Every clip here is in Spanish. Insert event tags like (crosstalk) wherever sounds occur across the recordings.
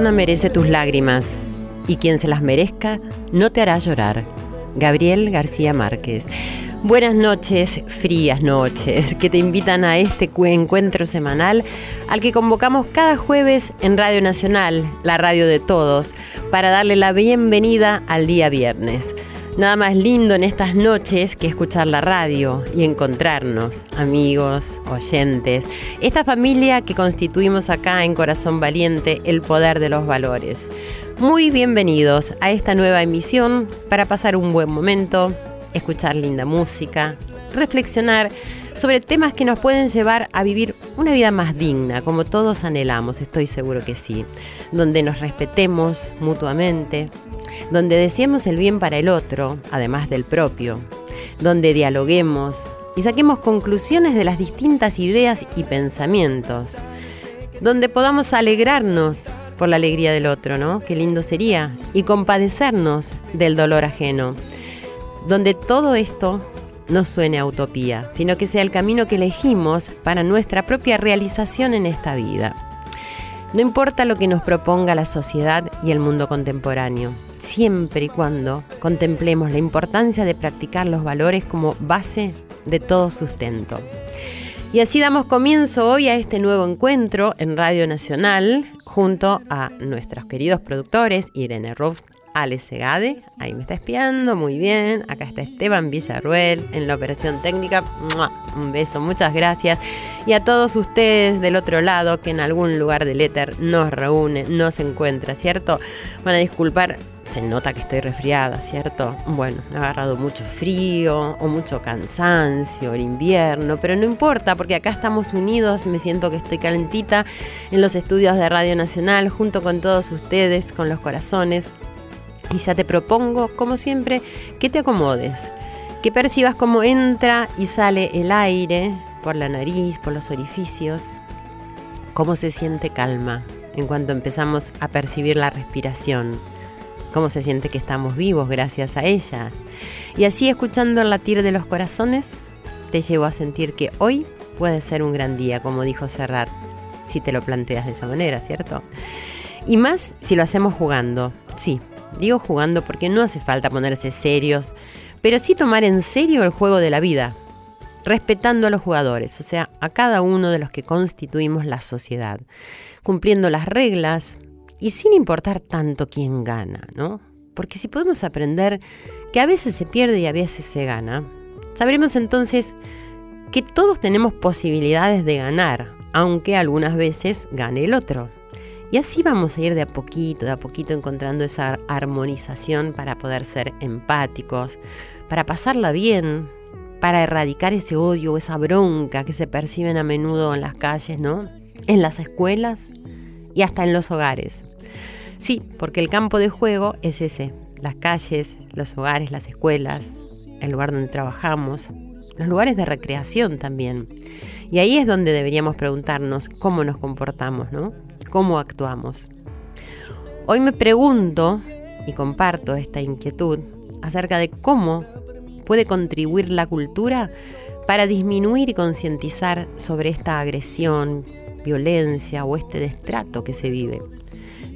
merece tus lágrimas y quien se las merezca no te hará llorar. Gabriel García Márquez. Buenas noches, frías noches, que te invitan a este cu- encuentro semanal al que convocamos cada jueves en Radio Nacional, la radio de todos, para darle la bienvenida al día viernes. Nada más lindo en estas noches que escuchar la radio y encontrarnos, amigos, oyentes, esta familia que constituimos acá en Corazón Valiente, el poder de los valores. Muy bienvenidos a esta nueva emisión para pasar un buen momento, escuchar linda música, reflexionar sobre temas que nos pueden llevar a vivir una vida más digna, como todos anhelamos, estoy seguro que sí, donde nos respetemos mutuamente, donde deseemos el bien para el otro, además del propio, donde dialoguemos y saquemos conclusiones de las distintas ideas y pensamientos, donde podamos alegrarnos por la alegría del otro, ¿no? Qué lindo sería, y compadecernos del dolor ajeno, donde todo esto no suene utopía, sino que sea el camino que elegimos para nuestra propia realización en esta vida. No importa lo que nos proponga la sociedad y el mundo contemporáneo, siempre y cuando contemplemos la importancia de practicar los valores como base de todo sustento. Y así damos comienzo hoy a este nuevo encuentro en Radio Nacional junto a nuestros queridos productores Irene Rost, Ale Segade, ahí me está espiando, muy bien. Acá está Esteban Villarruel en la operación técnica. Un beso, muchas gracias. Y a todos ustedes del otro lado que en algún lugar del éter nos reúne, nos encuentra, ¿cierto? Van a disculpar, se nota que estoy resfriada, ¿cierto? Bueno, ha agarrado mucho frío o mucho cansancio, el invierno, pero no importa porque acá estamos unidos, me siento que estoy calentita en los estudios de Radio Nacional junto con todos ustedes, con los corazones. Y ya te propongo, como siempre, que te acomodes, que percibas cómo entra y sale el aire por la nariz, por los orificios, cómo se siente calma en cuanto empezamos a percibir la respiración, cómo se siente que estamos vivos gracias a ella. Y así escuchando el latir de los corazones, te llevo a sentir que hoy puede ser un gran día, como dijo Serrat, si te lo planteas de esa manera, ¿cierto? Y más si lo hacemos jugando, sí, Digo jugando porque no hace falta ponerse serios, pero sí tomar en serio el juego de la vida, respetando a los jugadores, o sea, a cada uno de los que constituimos la sociedad, cumpliendo las reglas y sin importar tanto quién gana, ¿no? Porque si podemos aprender que a veces se pierde y a veces se gana, sabremos entonces que todos tenemos posibilidades de ganar, aunque algunas veces gane el otro. Y así vamos a ir de a poquito, de a poquito encontrando esa armonización para poder ser empáticos, para pasarla bien, para erradicar ese odio esa bronca que se perciben a menudo en las calles, ¿no? En las escuelas y hasta en los hogares. Sí, porque el campo de juego es ese, las calles, los hogares, las escuelas, el lugar donde trabajamos, los lugares de recreación también. Y ahí es donde deberíamos preguntarnos cómo nos comportamos, ¿no? Cómo actuamos. Hoy me pregunto y comparto esta inquietud acerca de cómo puede contribuir la cultura para disminuir y concientizar sobre esta agresión, violencia o este destrato que se vive.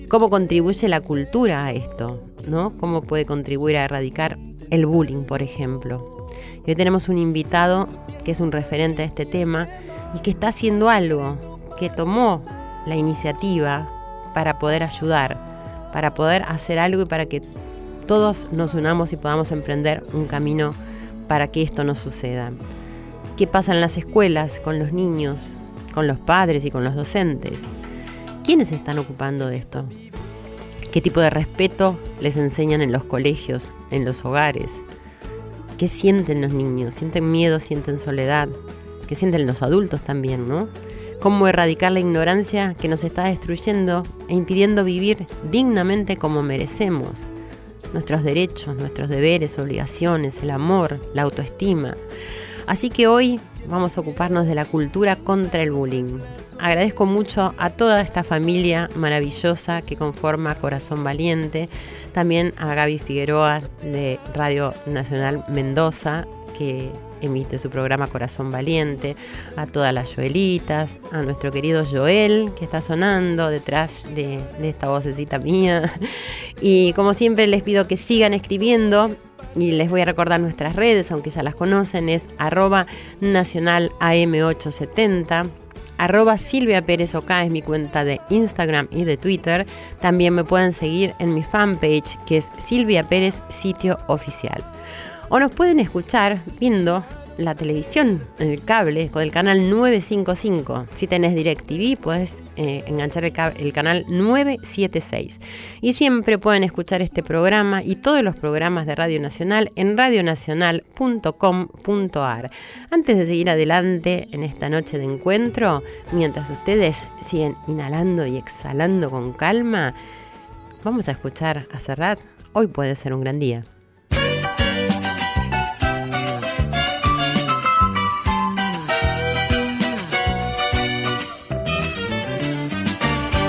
¿Cómo contribuye la cultura a esto? ¿no? ¿Cómo puede contribuir a erradicar el bullying, por ejemplo? Hoy tenemos un invitado que es un referente a este tema y que está haciendo algo, que tomó la iniciativa para poder ayudar, para poder hacer algo y para que todos nos unamos y podamos emprender un camino para que esto no suceda. ¿Qué pasa en las escuelas con los niños, con los padres y con los docentes. ¿Quiénes se están ocupando de esto? ¿Qué tipo de respeto les enseñan en los colegios, en los hogares? ¿Qué sienten los niños? ¿Sienten miedo? ¿Sienten soledad? ¿Qué sienten los adultos también, no? ¿Cómo erradicar la ignorancia que nos está destruyendo e impidiendo vivir dignamente como merecemos? Nuestros derechos, nuestros deberes, obligaciones, el amor, la autoestima. Así que hoy vamos a ocuparnos de la cultura contra el bullying. Agradezco mucho a toda esta familia maravillosa que conforma Corazón Valiente, también a Gaby Figueroa de Radio Nacional Mendoza, que emite su programa Corazón Valiente, a todas las Joelitas, a nuestro querido Joel, que está sonando detrás de, esta vocecita mía. (laughs) Y como siempre les pido que sigan escribiendo y les voy a recordar nuestras redes, aunque ya las conocen, es arroba nacional AM870. Arroba Silvia Pérez es mi cuenta de Instagram y de Twitter. También me pueden seguir en mi fanpage que es Silvia Pérez Sitio Oficial. O nos pueden escuchar viendo la televisión, el cable, con el canal 955. Si tenés DirecTV, puedes eh, enganchar el, el, canal 976. Y siempre pueden escuchar este programa y todos los programas de Radio Nacional en radionacional.com.ar. Antes de seguir adelante en esta noche de encuentro, mientras ustedes siguen inhalando y exhalando con calma, vamos a escuchar a Serrat. Hoy puede ser un gran día.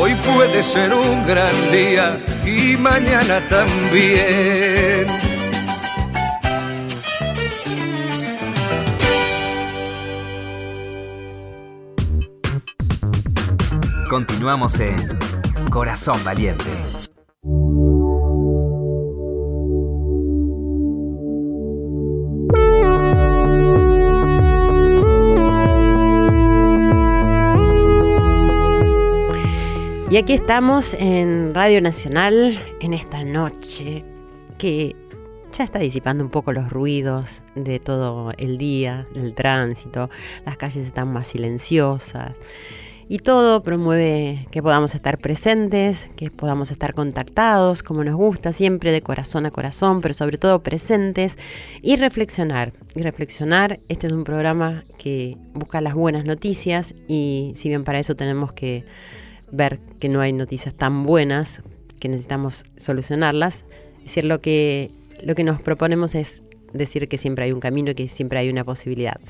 Hoy puede ser un gran día y mañana también. Continuamos en Corazón Valiente. Y aquí estamos en Radio Nacional en esta noche que ya está disipando un poco los ruidos de todo el día, del tránsito, las calles están más silenciosas y todo promueve que podamos estar presentes, que podamos estar contactados como nos gusta, siempre de corazón a corazón, pero sobre todo presentes y reflexionar. Y reflexionar, este es un programa que busca las buenas noticias y si bien para eso tenemos que ver que no hay noticias tan buenas, que necesitamos solucionarlas. Es decir, lo que, lo que nos proponemos es decir que siempre hay un camino y que siempre hay una posibilidad.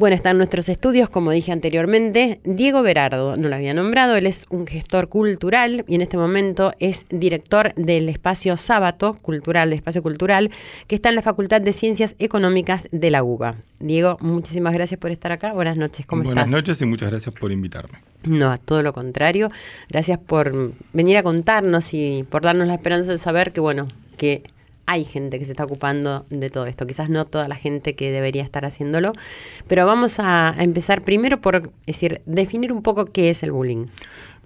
Bueno, están nuestros estudios, como dije anteriormente, Diego Berardo, no lo había nombrado, él es un gestor cultural y en este momento es director del espacio Sábato Cultural, de Espacio Cultural, que está en la Facultad de Ciencias Económicas de la UBA. Diego, muchísimas gracias por estar acá. Buenas noches, ¿cómo Buenas estás? Buenas noches y muchas gracias por invitarme. No, todo lo contrario. Gracias por venir a contarnos y por darnos la esperanza de saber que, bueno, que hay gente que se está ocupando de todo esto. Quizás no toda la gente que debería estar haciéndolo, pero vamos a, empezar primero por decir, definir un poco qué es el bullying.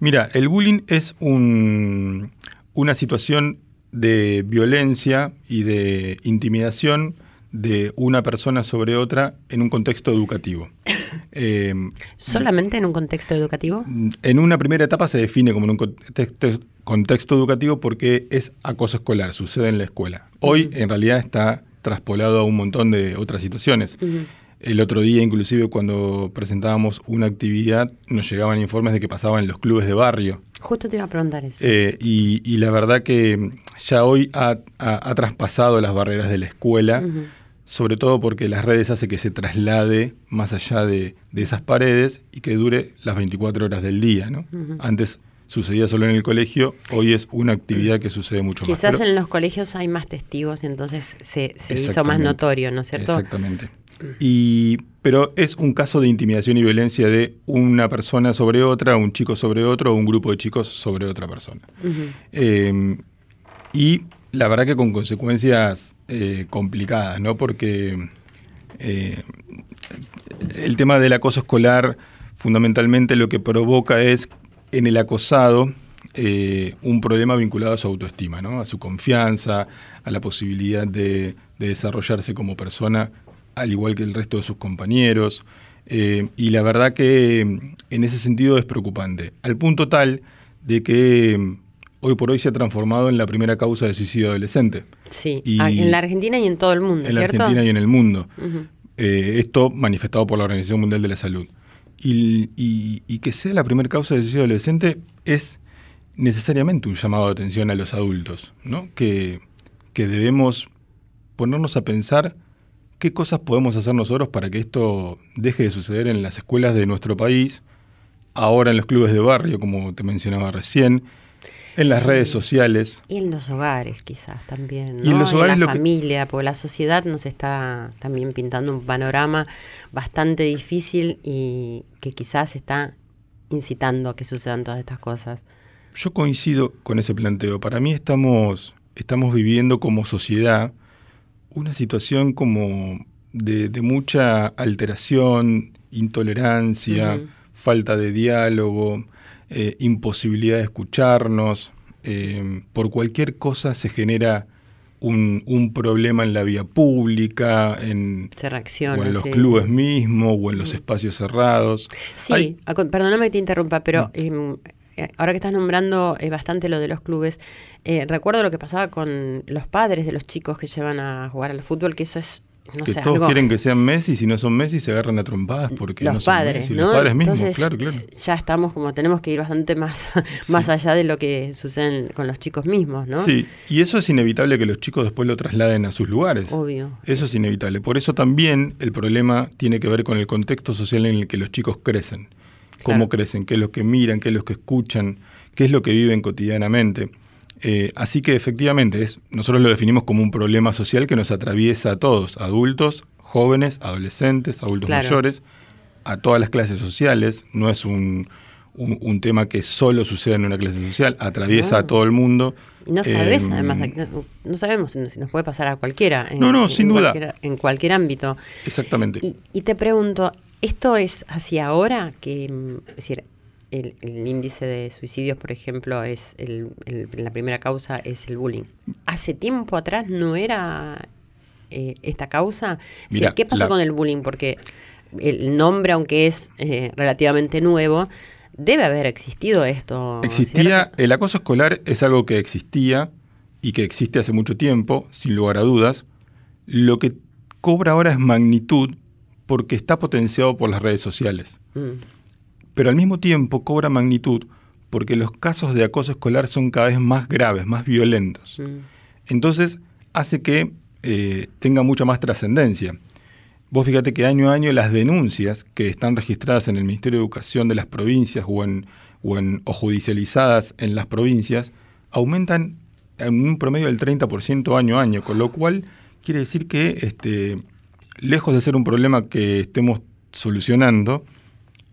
Mira, el bullying es un, una situación de violencia y de intimidación de una persona sobre otra en un contexto educativo. (coughs) Eh, ¿Solamente en un contexto educativo? En una primera etapa se define como en un contexto, contexto educativo porque es acoso escolar, sucede en la escuela. Hoy uh -huh. en realidad está traspolado a un montón de otras situaciones. Uh -huh. El otro día, inclusive, cuando presentábamos una actividad, nos llegaban informes de que pasaba en los clubes de barrio. Justo te iba a preguntar eso. Eh, y, y, la verdad que ya hoy ha, ha, ha traspasado las barreras de la escuela, uh -huh. Sobre todo porque las redes hace que se traslade más allá de, de, esas paredes y que dure las 24 horas del día. ¿no? Antes sucedía solo en el colegio, hoy es una actividad que sucede mucho Quizás más. Quizás en los colegios hay más testigos y entonces se, se hizo más notorio, ¿no es cierto? Exactamente. Y, pero es un caso de intimidación y violencia de una persona sobre otra, un chico sobre otro, o un grupo de chicos sobre otra persona. Uh -huh. eh, y la verdad que con consecuencias eh, complicadas, ¿no? Porque eh, el tema del acoso escolar fundamentalmente lo que provoca es en el acosado eh, un problema vinculado a su autoestima, ¿no? a su confianza, a la posibilidad de, de, desarrollarse como persona, al igual que el resto de sus compañeros. Y la verdad que en ese sentido es preocupante, al punto tal de que hoy por hoy se ha transformado en la primera causa de suicidio adolescente. Sí, y en la Argentina y en todo el mundo, En ¿cierto? la Argentina y en el mundo. Uh -huh. eh, esto manifestado por la Organización Mundial de la Salud. Y, y, y que sea la primera causa de suicidio adolescente es necesariamente un llamado de atención a los adultos, ¿no? que, que debemos ponernos a pensar qué cosas podemos hacer nosotros para que esto deje de suceder en las escuelas de nuestro país, ahora en los clubes de barrio, como te mencionaba recién, en las sí. redes sociales. Y en los hogares quizás también, ¿no? Y en los hogares en la lo familia, que... porque la sociedad nos está también pintando un panorama bastante difícil y que quizás está incitando a que sucedan todas estas cosas. Yo coincido con ese planteo. Para mí estamos, estamos viviendo como sociedad una situación como de, de mucha alteración, intolerancia, uh -huh. falta de diálogo, eh, imposibilidad de escucharnos. Eh, por cualquier cosa se genera un, un, problema en la vía pública, en, se reacciona, o en los sí. clubes mismos, o en los espacios cerrados. Sí, Hay, perdóname que te interrumpa, pero eh, ahora que estás nombrando eh, bastante lo de los clubes, eh, recuerdo lo que pasaba con los padres de los chicos que llevan a jugar al fútbol, que eso es no que sé, todos algo... quieren que sean Messi y si no son Messi se agarran a trompadas porque los no son padres, Messi. ¿no? Los padres mismos, Entonces, claro, claro. Ya estamos como, tenemos que ir bastante más, (laughs) más allá de lo que sucede con los chicos mismos, ¿no? Sí, y eso es inevitable que los chicos después lo trasladen a sus lugares. Obvio. Eso es inevitable. Por eso también el problema tiene que ver con el contexto social en el que los chicos crecen. Cómo Claro. crecen, qué es lo que miran, qué es lo que escuchan, qué es lo que viven cotidianamente. Eh, así que efectivamente es, nosotros lo definimos como un problema social que nos atraviesa a todos, adultos, jóvenes, adolescentes, adultos Claro. mayores, a todas las clases sociales. No es un, un- un tema que solo sucede en una clase social, atraviesa No. a todo el mundo. Y no sabes, Eh, además, no, no sabemos si nos puede pasar a cualquiera. En, No, no, en sin duda. cualquier- en cualquier ámbito. Exactamente. Y, y te pregunto, ¿esto es hacia ahora que, es decir, el, el índice de suicidios, por ejemplo, es el, el- la primera causa es el bullying? ¿Hace tiempo atrás no era eh, esta causa? ¿Qué pasó la- con el bullying? Porque el nombre, aunque es eh, relativamente nuevo, debe haber existido esto. Existía, ¿cierto? el acoso escolar es algo que existía y que existe hace mucho tiempo, sin lugar a dudas. Lo que cobra ahora es magnitud porque está potenciado por las redes sociales. Mm, Pero al mismo tiempo cobra magnitud porque los casos de acoso escolar son cada vez más graves, más violentos. Entonces hace que eh, tenga mucha más trascendencia. Vos fíjate que año a año las denuncias que están registradas en el Ministerio de Educación de las provincias o, en, o, en, o judicializadas en las provincias aumentan en un promedio del 30% año a año, con lo cual quiere decir que este, lejos de ser un problema que estemos solucionando,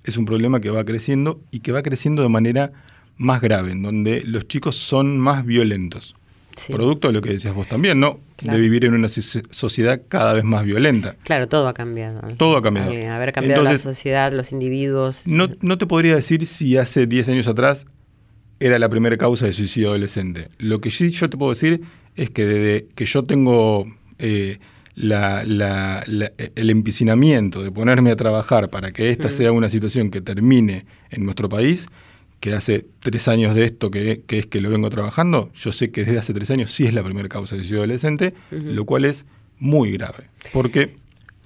es un problema que va creciendo y que va creciendo de manera más grave, en donde los chicos son más violentos. Producto de lo que decías vos también, ¿no? De vivir en una sociedad cada vez más violenta. Claro, todo ha cambiado. Todo ha cambiado. haber cambiado la sociedad, los individuos. No, no te podría decir si hace 10 años atrás era la primera causa de suicidio adolescente. Lo que sí yo te puedo decir es que desde que yo tengo eh, el empicinamiento de ponerme a trabajar para que esta sea una situación que termine en nuestro país, que hace tres años de esto que, es que lo vengo trabajando, yo sé que desde hace tres años sí es la primera causa de suicidio adolescente, lo cual es muy grave, porque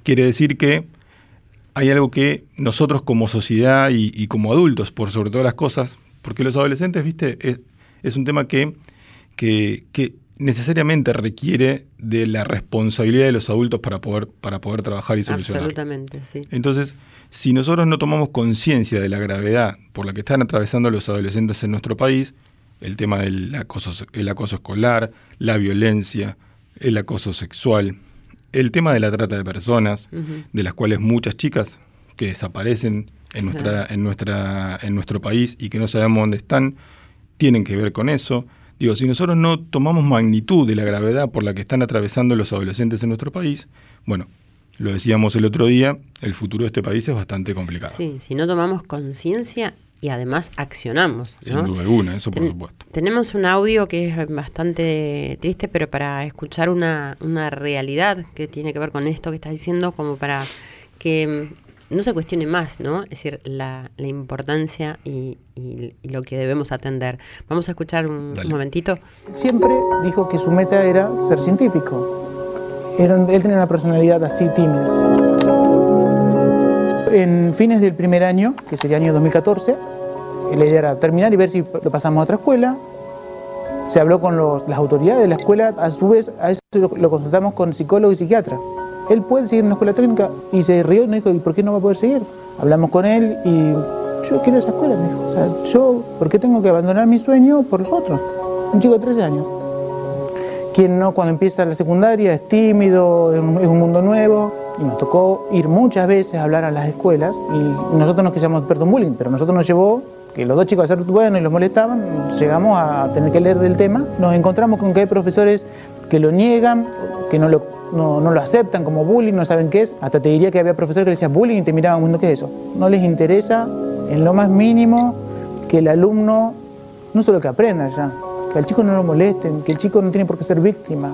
quiere decir que hay algo que nosotros como sociedad y, como adultos, por sobre todas las cosas, porque los adolescentes, viste, es, un tema que, que, necesariamente requiere de la responsabilidad de los adultos para poder, para poder trabajar y solucionar. Absolutamente, sí. Entonces, si nosotros no tomamos conciencia de la gravedad por la que están atravesando los adolescentes en nuestro país, el tema del acoso, el acoso escolar, la violencia, el acoso sexual, el tema de la trata de personas, de las cuales muchas chicas que desaparecen en, nuestra, en, nuestra, en nuestro país y que no sabemos dónde están, tienen que ver con eso. Digo, si nosotros no tomamos magnitud de la gravedad por la que están atravesando los adolescentes en nuestro país, bueno, lo decíamos el otro día, el futuro de este país es bastante complicado. Sí, si no tomamos conciencia y además accionamos. Sin duda alguna, eso por supuesto. Tenemos un audio que es bastante triste, pero para escuchar una, una realidad que tiene que ver con esto que estás diciendo, como para que no se cuestione más, ¿no? Es decir, la, la importancia y, lo que debemos atender. Vamos a escuchar un, momentito. Siempre dijo que su meta era ser científico. él tenía una personalidad así tímida. En fines del primer año, que sería año 2014, la idea era terminar y ver si lo pasamos a otra escuela. Se habló con las autoridades de la escuela, a su vez a eso lo, consultamos con psicólogo y psiquiatra él puede seguir en una escuela técnica y se rió y nos dijo, ¿y por qué no va a poder seguir? Hablamos con él y yo quiero esa escuela, me dijo. O sea, yo, ¿por qué tengo que abandonar mi sueño por los otros? Un chico de 13 años. Quien no, cuando empieza la secundaria, es tímido, es un, mundo nuevo. Y nos tocó ir muchas veces a hablar a las escuelas. Y nosotros nos queríamos expertos en bullying, pero nosotros nos llevó que los dos chicos a ser buenos y los molestaban, llegamos a tener que leer del tema. Nos encontramos con que hay profesores que lo niegan, que no lo no, lo aceptan como bullying, no saben qué es. Hasta te diría que había profesores que decían bullying y te miraban mundo ¿qué es eso? No les interesa en lo más mínimo que el alumno no solo que aprenda ya, que al chico no lo molesten, que el chico no tiene por qué ser víctima.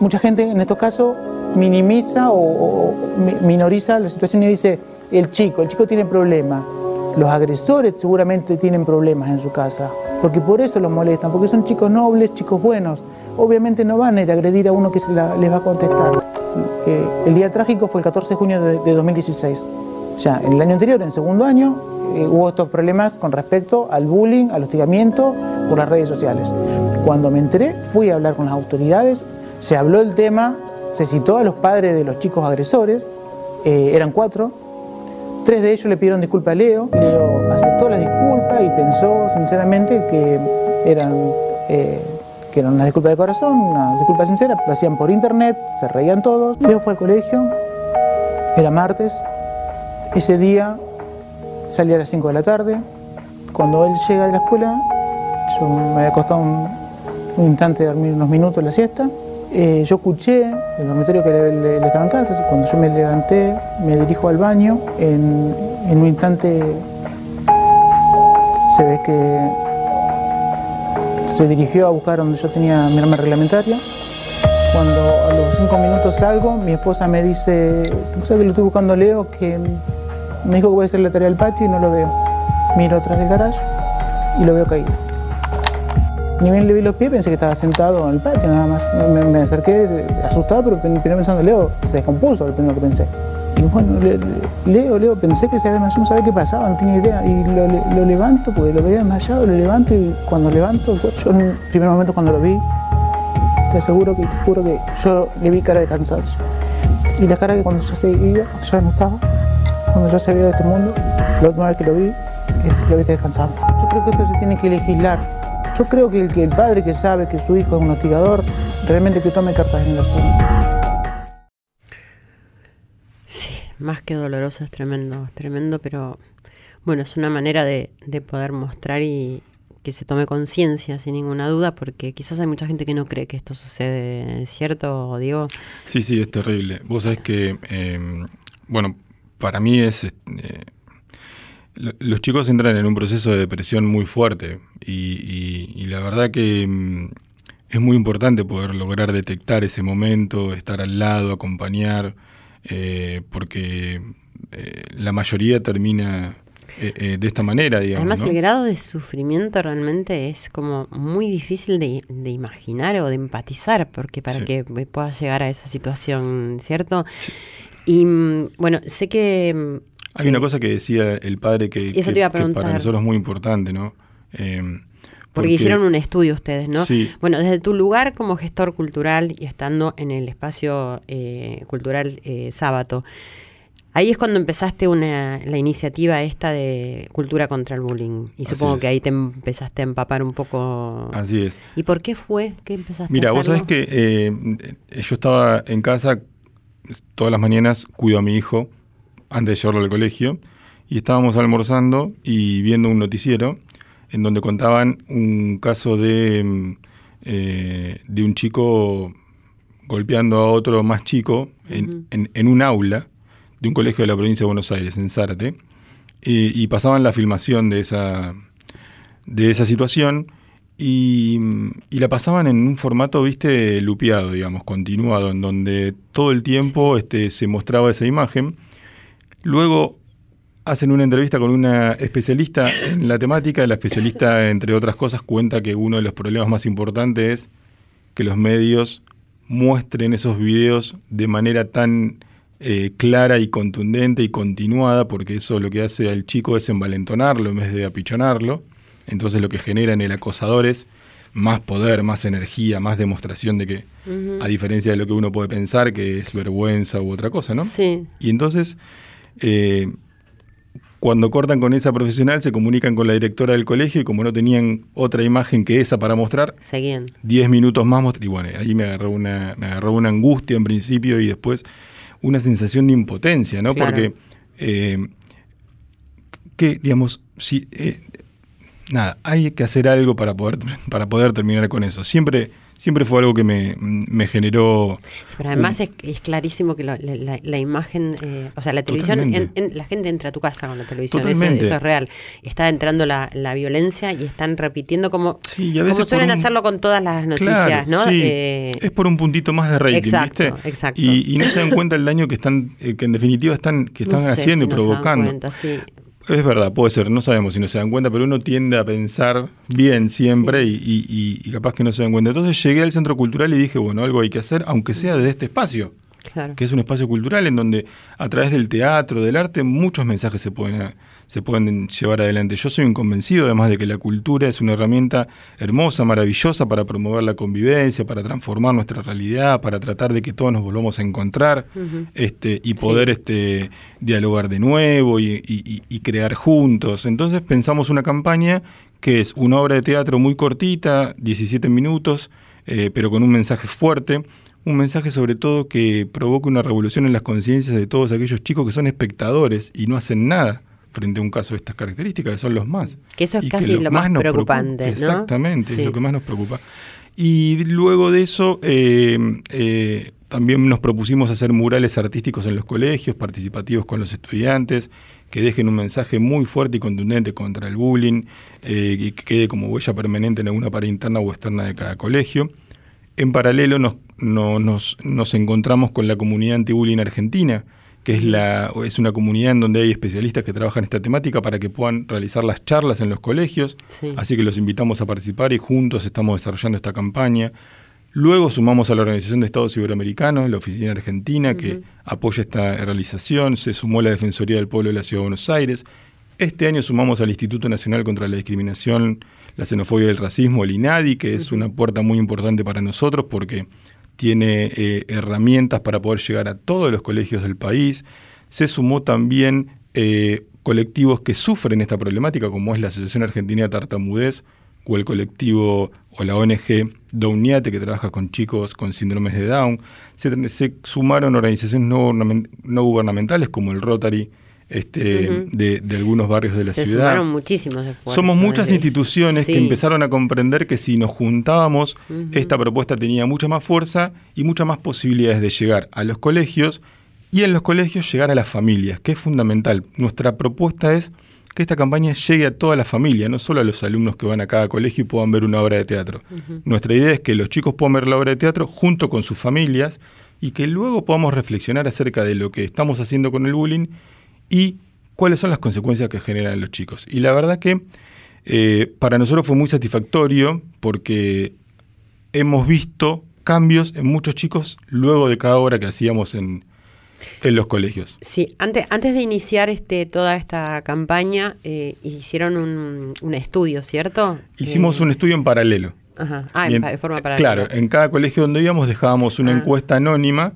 Mucha gente en estos casos minimiza o, minoriza la situación y dice, el chico, el chico tiene problemas. Los agresores seguramente tienen problemas en su casa, porque por eso los molestan, porque son chicos nobles, chicos buenos obviamente no van a ir a agredir a uno que se les va a contestar. Eh, el día trágico fue el 14 de junio de, 2016. Ya en el año anterior, en segundo año, eh, hubo estos problemas con respecto al bullying, al hostigamiento por las redes sociales. Cuando me enteré, fui a hablar con las autoridades, se habló el tema, se citó a los padres de los chicos agresores, eh, eran cuatro, tres de ellos le pidieron disculpas a Leo, Leo aceptó la disculpa y pensó sinceramente que eran que era una disculpa de corazón, una disculpa sincera, lo hacían por internet, se reían todos. Leo fue al colegio, era martes, ese día salía a las 5 de la tarde, cuando él llega de la escuela, yo me había costado un, instante de dormir unos minutos la siesta, eh, yo escuché el dormitorio que le, estaba en casa, cuando yo me levanté, me dirijo al baño, en, en un instante se ve que se dirigió a buscar donde yo tenía mi arma reglamentaria. Cuando a los cinco minutos salgo, mi esposa me dice, ¿no sabes que lo estoy buscando Leo? Que me dijo que voy a hacer la tarea del patio y no lo veo. Miro atrás del garage y lo veo caído. Ni bien le vi los pies, pensé que estaba sentado en el patio nada más. Me, acerqué asustado, pero primero pensando, Leo, se descompuso, lo primero que pensé. Bueno, leo, leo, pensé que se había desmayado, no sabía qué pasaba, no tenía idea. Y lo, levanto, porque lo veía desmayado, lo levanto y cuando levanto, yo en el primer momento cuando lo vi, te aseguro que te juro que yo le vi cara de cansancio. Y la cara que cuando ya se iba, cuando ya no estaba, cuando ya se había de este mundo, la última vez que lo vi, que lo vi descansando. Yo creo que esto se tiene que legislar. Yo creo que el, que el padre que sabe que su hijo es un hostigador, realmente que tome cartas en el asunto. Más que doloroso, es tremendo, es tremendo, pero bueno, es una manera de, de poder mostrar y que se tome conciencia sin ninguna duda, porque quizás hay mucha gente que no cree que esto sucede, ¿cierto, Diego? Sí, sí, es terrible. Vos sabés que, eh, bueno, para mí es... eh, lo- los chicos entran en un proceso de depresión muy fuerte y, y- y la verdad que mm, es muy importante poder lograr detectar ese momento, estar al lado, acompañar, eh, porque eh, la mayoría termina eh, eh, de esta manera, digamos. Además, ¿no? el grado de sufrimiento realmente es como muy difícil de, de imaginar o de empatizar, porque para Sí. que puedas llegar a esa situación, ¿cierto? Y mm, bueno, sé que mm, Hay una cosa que decía el padre que, que- iba a que para nosotros es muy importante, ¿no? Eh, Porque, hicieron un estudio ustedes, ¿no? Sí. Bueno, desde tu lugar como gestor cultural y estando en el espacio eh, cultural eh, Sábato, ahí es cuando empezaste una, la iniciativa esta de cultura contra el bullying. Y Así supongo es. que ahí te empezaste a empapar un poco. Así es. ¿Y por qué fue que empezaste Mira, a vos sabés que eh, yo estaba en casa, todas las mañanas cuido a mi hijo antes de llevarlo al colegio, y estábamos almorzando y viendo un noticiero en donde contaban un caso de, mm, eh, de un chico golpeando a otro más chico en, en- en un aula de un colegio de la provincia de Buenos Aires, en Zárate, y, y pasaban la filmación de esa, de esa situación y, y la pasaban en un formato, viste, lupeado, digamos, continuado, en donde todo el tiempo este, se mostraba esa imagen. Luego hacen una entrevista con una especialista en la temática. La especialista, entre otras cosas, cuenta que uno de los problemas más importantes es que los medios muestren esos videos de manera tan eh, clara y contundente y continuada, porque eso lo que hace al chico es envalentonarlo en vez de apichonarlo. Entonces lo que genera en el acosador es más poder, más energía, más demostración de que, a diferencia de lo que uno puede pensar, que es vergüenza u otra cosa, ¿no? Sí. Y entonces, eh, cuando cortan con esa profesional, se comunican con la directora del colegio y como no tenían otra imagen que esa para mostrar, Seguían. 10 minutos más y bueno, ahí me agarró una, me agarró una angustia en principio y después una sensación de impotencia, ¿no? Claro. Porque, eh, que, digamos, si, eh, nada, hay que hacer algo para poder, (laughs) para poder terminar con eso. Siempre, siempre fue algo que me, me generó... Pero además es, es clarísimo que lo- la, la- la imagen, eh, o sea, la televisión, en, Totalmente. en- la gente entra a tu casa con la televisión, eso, eso es real. Está entrando la, la violencia y están repitiendo como, Sí, como suelen un- hacerlo con todas las noticias, Claro, ¿no? sí. Eh, es por un puntito más de rating, exacto, ¿viste? exacto. Y, y no se dan cuenta el daño que están, eh, que en definitiva están, que no están sé haciendo si y no se dan provocando. cuenta, sí. Es verdad, puede ser, no sabemos si no se dan cuenta, pero uno tiende a pensar bien siempre y, y- y- y capaz que no se dan cuenta. Entonces llegué al centro cultural y dije, bueno, algo hay que hacer, aunque sea desde este espacio, Claro. que es un espacio cultural en donde a través del teatro, del arte, muchos mensajes se pueden, se pueden llevar adelante. Yo soy un convencido, además de que la cultura es una herramienta hermosa, maravillosa para promover la convivencia, para transformar nuestra realidad, para tratar de que todos nos volvamos a encontrar este, y poder este, dialogar de nuevo y, y- y- y crear juntos. Entonces pensamos una campaña que es una obra de teatro muy cortita, 17 minutos, eh, pero con un mensaje fuerte, un mensaje sobre todo que provoque una revolución en las conciencias de todos aquellos chicos que son espectadores y no hacen nada frente a un caso de estas características, que son los más. Que eso es Y casi lo más preocupante, preocupa- ¿no? Exactamente, Sí. es lo que más nos preocupa. Y luego de eso, eh, eh, también nos propusimos hacer murales artísticos en los colegios, participativos con los estudiantes, que dejen un mensaje muy fuerte y contundente contra el bullying, eh, y que quede como huella permanente en alguna pared interna o externa de cada colegio. En paralelo nos, no- nos, nos encontramos con la comunidad anti-bullying argentina, que es, la, es una comunidad en donde hay especialistas que trabajan esta temática para que puedan realizar las charlas en los colegios. Sí. Así que los invitamos a participar y juntos estamos desarrollando esta campaña. Luego sumamos a la Organización de Estados Iberoamericanos, la Oficina Argentina, que apoya esta realización. Se sumó la Defensoría del Pueblo de la Ciudad de Buenos Aires. Este año sumamos al Instituto Nacional contra la Discriminación, la Xenofobia y el Racismo, el INADI, que es una puerta muy importante para nosotros porque tiene eh, herramientas para poder llegar a todos los colegios del país. Se sumó también eh, colectivos que sufren esta problemática, como es la Asociación Argentina de Tartamudez o el colectivo o la ONG Downiate, que trabaja con chicos con síndromes de Down. Se, sumaron organizaciones no, no gubernamentales como el Rotary, este, de, algunos barrios de la Se ciudad. sumaron muchísimos esfuerzos. Somos muchas instituciones que empezaron a comprender que si nos juntábamos, esta propuesta tenía mucha más fuerza y muchas más posibilidades de llegar a los colegios y en los colegios llegar a las familias, que es fundamental. Nuestra propuesta es que esta campaña llegue a toda la familia, no solo a los alumnos que van a cada colegio y puedan ver una obra de teatro. Nuestra idea es que los chicos puedan ver la obra de teatro junto con sus familias y que luego podamos reflexionar acerca de lo que estamos haciendo con el bullying y cuáles son las consecuencias que generan los chicos. Y la verdad que eh, para nosotros fue muy satisfactorio porque hemos visto cambios en muchos chicos luego de cada obra que hacíamos en, en los colegios. Sí, antes, antes de iniciar este, toda esta campaña, eh, hicieron un, un estudio, ¿cierto? Hicimos Eh, un estudio en paralelo. Ajá. Ah, en, forma paralela. Claro, en cada colegio donde íbamos dejábamos una Ah. encuesta anónima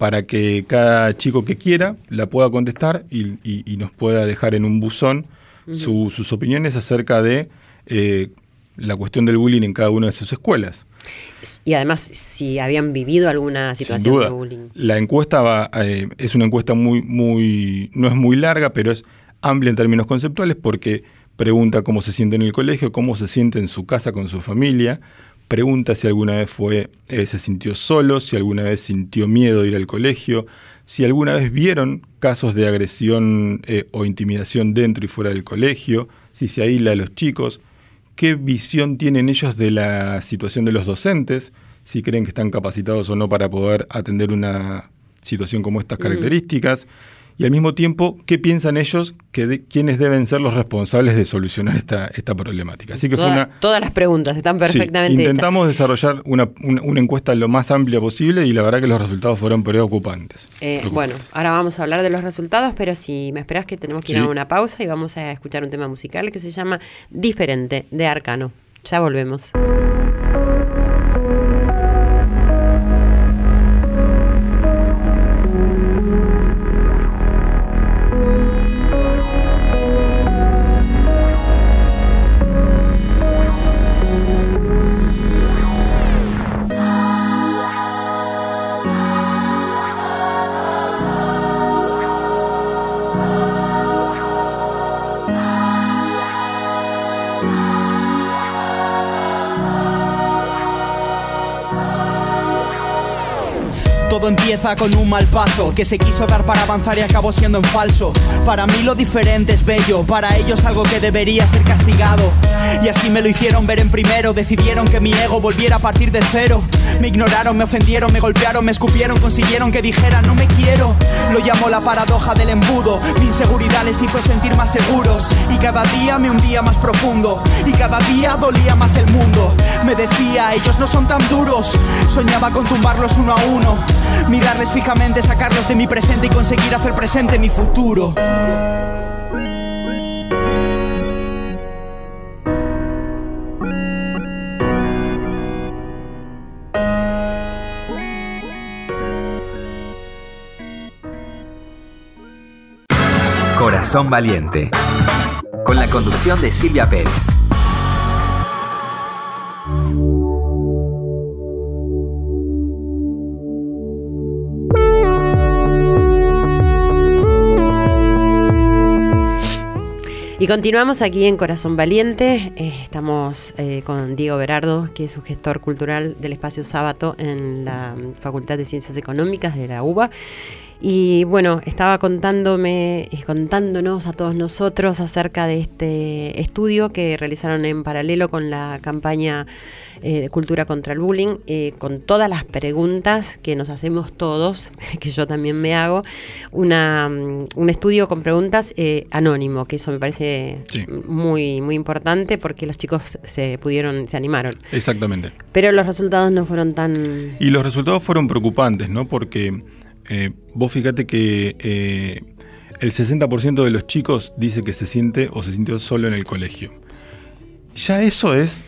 para que cada chico que quiera la pueda contestar y, y- y nos pueda dejar en un buzón su- sus opiniones acerca de eh, la cuestión del bullying en cada una de sus escuelas. Y además, si habían vivido alguna situación duda. de bullying. La encuesta va, eh, es una encuesta muy, muy, no es muy larga, pero es amplia en términos conceptuales porque pregunta cómo se siente en el colegio, cómo se siente en su casa con su familia, pregunta si alguna vez fue, eh, se sintió solo, si alguna vez sintió miedo de ir al colegio, si alguna vez vieron casos de agresión eh, o intimidación dentro y fuera del colegio, si se aísla a los chicos, qué visión tienen ellos de la situación de los docentes, si creen que están capacitados o no para poder atender una situación como estas características, y al mismo tiempo, qué piensan ellos que de, quiénes deben ser los responsables de solucionar esta, esta problemática. Así que Toda- fue una... Todas las preguntas están Sí, perfectamente hechas. intentamos desarrollar una, una- una encuesta lo más amplia posible y la verdad que los resultados fueron preocupantes. Eh, Preocupantes. bueno, ahora vamos a hablar de los resultados, pero si me esperas que tenemos que ir Sí. a una pausa y vamos a escuchar un tema musical que se llama Diferente de Arcano. Ya volvemos. Empieza con un mal paso que se quiso dar para avanzar y acabó siendo en falso. Para mí lo diferente es bello, para ellos algo que debería ser castigado. Y así me lo hicieron ver en primero, decidieron que mi ego volviera a partir de cero. Me ignoraron, me ofendieron, me golpearon, me escupieron, consiguieron que dijera no me quiero. Lo llamó la paradoja del embudo, mi inseguridad les hizo sentir más seguros. Y cada día me hundía más profundo, y cada día dolía más el mundo. Me decía, ellos no son tan duros, soñaba con tumbarlos uno a uno. Mirarles fijamente, sacarlos de mi presente y conseguir hacer presente mi futuro. Corazón Valiente. Con la conducción de Silvia Pérez. Y continuamos aquí en Corazón Valiente. Eh, estamos eh, con Diego Berardo, que es un gestor cultural del espacio Sábato en la Facultad de Ciencias Económicas de la UBA. Y bueno, estaba contándome, eh, contándonos a todos nosotros acerca de este estudio que realizaron en paralelo con la campaña eh, de Cultura contra el Bullying, eh, con todas las preguntas que nos hacemos todos, (laughs) que yo también me hago, una, mm, un estudio con preguntas eh, anónimo, que eso me parece Sí. muy, muy importante porque los chicos se pudieron, se animaron. Exactamente. Pero los resultados no fueron tan... Y los resultados fueron preocupantes, ¿no? Porque eh, vos fíjate que eh, el 60% de los chicos dice que se siente o se sintió solo en el colegio. Ya eso es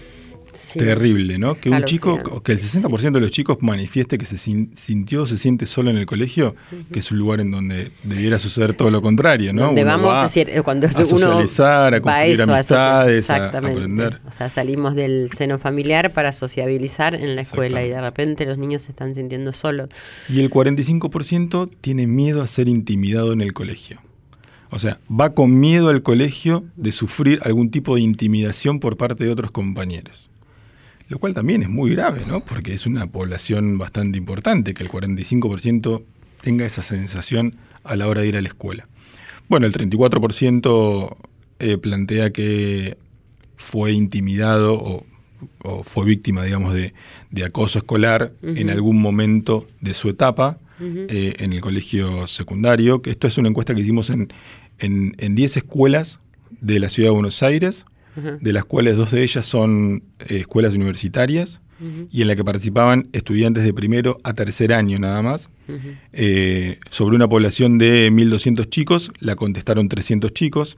Sí. terrible, ¿no? Que un chico, o que el 60% de los chicos manifieste que se sin- sintió o se siente solo en el colegio, que es un lugar en donde debiera suceder todo lo contrario, ¿no? Donde Uno vamos va a decir, eh, cuando a uno socializar, a construir eso, a amistades, a- aprender. O sea, salimos del seno familiar para sociabilizar en la escuela y de repente los niños se están sintiendo solos. Y el 45% tiene miedo a ser intimidado en el colegio. O sea, va con miedo al colegio de sufrir algún tipo de intimidación por parte de otros compañeros. Lo cual también es muy grave, ¿no? Porque es una población bastante importante que el 45% tenga esa sensación a la hora de ir a la escuela. Bueno, el 34% eh, plantea que fue intimidado o, o fue víctima, digamos, de, de acoso escolar en algún momento de su etapa eh, en el colegio secundario. Que esto es una encuesta que hicimos en, en, en 10 escuelas de la ciudad de Buenos Aires, de las cuales dos de ellas son eh, escuelas universitarias y en la que participaban estudiantes de primero a tercer año nada más. Eh, sobre una población de 1.200 chicos, la contestaron 300 chicos,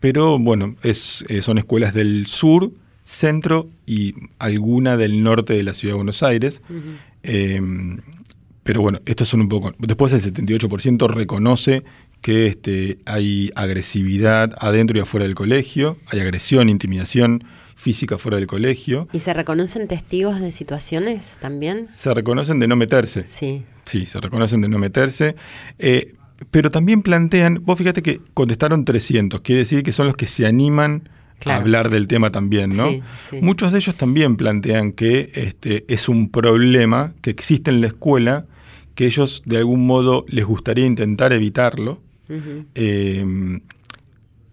pero bueno, es, eh, son escuelas del sur, centro y alguna del norte de la ciudad de Buenos Aires. Eh, pero bueno, estos son un poco... Después el 78% reconoce que este, hay agresividad adentro y afuera del colegio, hay agresión, intimidación física fuera del colegio. ¿Y se reconocen testigos de situaciones también? Se reconocen de no meterse. Sí. Sí, se reconocen de no meterse. Eh, pero también plantean, vos fíjate que contestaron 300, quiere decir que son los que se animan Claro. a hablar del tema también, ¿no? Sí, sí. Muchos de ellos también plantean que este, es un problema que existe en la escuela, que ellos de algún modo les gustaría intentar evitarlo, Eh,